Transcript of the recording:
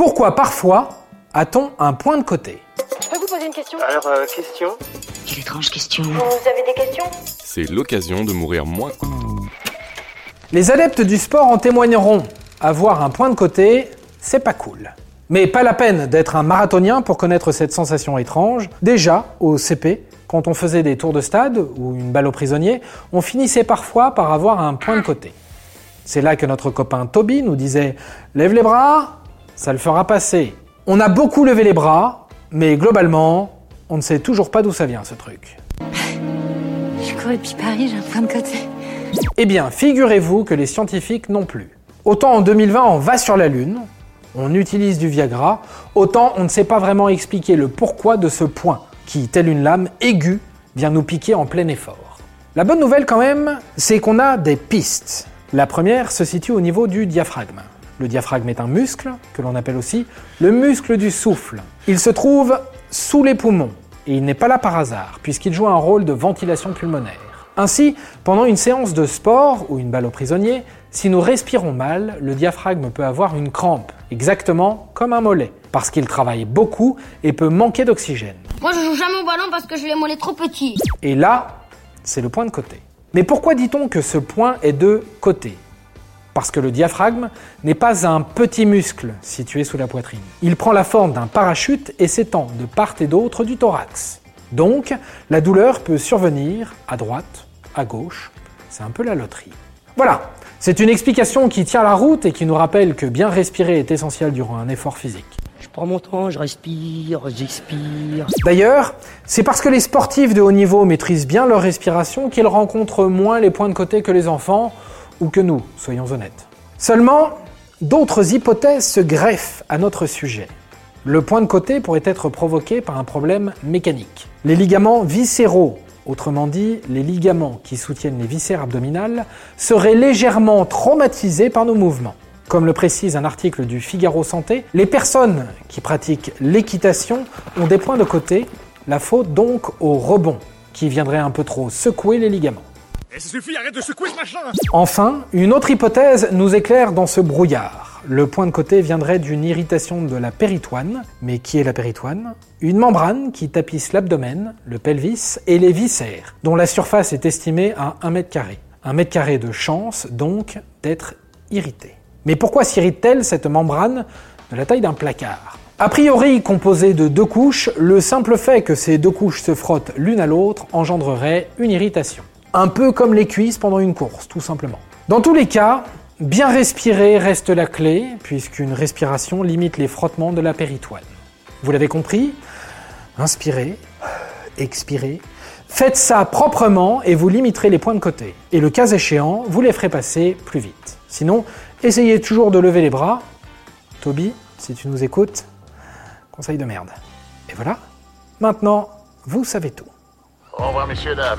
Pourquoi parfois a-t-on un point de côté Je peux vous poser une question Alors, euh, question Quelle étrange question. Vous avez des questions C'est l'occasion de mourir moins. Les adeptes du sport en témoigneront. Avoir un point de côté, c'est pas cool. Mais pas la peine d'être un marathonien pour connaître cette sensation étrange. Déjà, au CP, quand on faisait des tours de stade ou une balle au prisonnier, on finissait parfois par avoir un point de côté. C'est là que notre copain Toby nous disait Lève les bras, ça le fera passer. On a beaucoup levé les bras, mais globalement, on ne sait toujours pas d'où ça vient ce truc. Je cours depuis Paris, j'ai un point de côté. Eh bien, figurez-vous que les scientifiques non plus. Autant en 2020 on va sur la Lune, on utilise du Viagra, autant on ne sait pas vraiment expliquer le pourquoi de ce point qui, tel une lame aiguë, vient nous piquer en plein effort. La bonne nouvelle quand même, c'est qu'on a des pistes. La première se situe au niveau du diaphragme. Le diaphragme est un muscle, que l'on appelle aussi le muscle du souffle. Il se trouve sous les poumons, et il n'est pas là par hasard, puisqu'il joue un rôle de ventilation pulmonaire. Ainsi, pendant une séance de sport ou une balle au prisonnier, si nous respirons mal, le diaphragme peut avoir une crampe, exactement comme un mollet, parce qu'il travaille beaucoup et peut manquer d'oxygène. Moi, je joue jamais au ballon parce que je l'ai mollet trop petit. Et là, c'est le point de côté. Mais pourquoi dit-on que ce point est de côté? Parce que le diaphragme n'est pas un petit muscle situé sous la poitrine. Il prend la forme d'un parachute et s'étend de part et d'autre du thorax. Donc, la douleur peut survenir à droite, à gauche. C'est un peu la loterie. Voilà, c'est une explication qui tient la route et qui nous rappelle que bien respirer est essentiel durant un effort physique. Je prends mon temps, je respire, j'expire. D'ailleurs, c'est parce que les sportifs de haut niveau maîtrisent bien leur respiration qu'ils rencontrent moins les points de côté que les enfants, ou que nous, soyons honnêtes. Seulement, d'autres hypothèses se greffent à notre sujet. Le point de côté pourrait être provoqué par un problème mécanique. Les ligaments viscéraux, autrement dit les ligaments qui soutiennent les viscères abdominales, seraient légèrement traumatisés par nos mouvements. Comme le précise un article du Figaro Santé, les personnes qui pratiquent l'équitation ont des points de côté, la faute donc au rebond, qui viendrait un peu trop secouer les ligaments. Enfin, une autre hypothèse nous éclaire dans ce brouillard. Le point de côté viendrait d'une irritation de la péritoine. Mais qui est la péritoine? Une membrane qui tapisse l'abdomen, le pelvis et les viscères, dont la surface est estimée à 1 mètre carré. Un mètre carré de chance, donc, d'être irrité. Mais pourquoi s'irrite-t-elle cette membrane de la taille d'un placard? A priori composée de deux couches, le simple fait que ces deux couches se frottent l'une à l'autre engendrerait une irritation. Un peu comme les cuisses pendant une course, tout simplement. Dans tous les cas, bien respirer reste la clé, puisqu'une respiration limite les frottements de la péritoine. Vous l'avez compris Inspirez, expirez. Faites ça proprement et vous limiterez les points de côté. Et le cas échéant, vous les ferez passer plus vite. Sinon, essayez toujours de lever les bras. Toby, si tu nous écoutes, conseil de merde. Et voilà, maintenant, vous savez tout. Au revoir, messieurs, dames.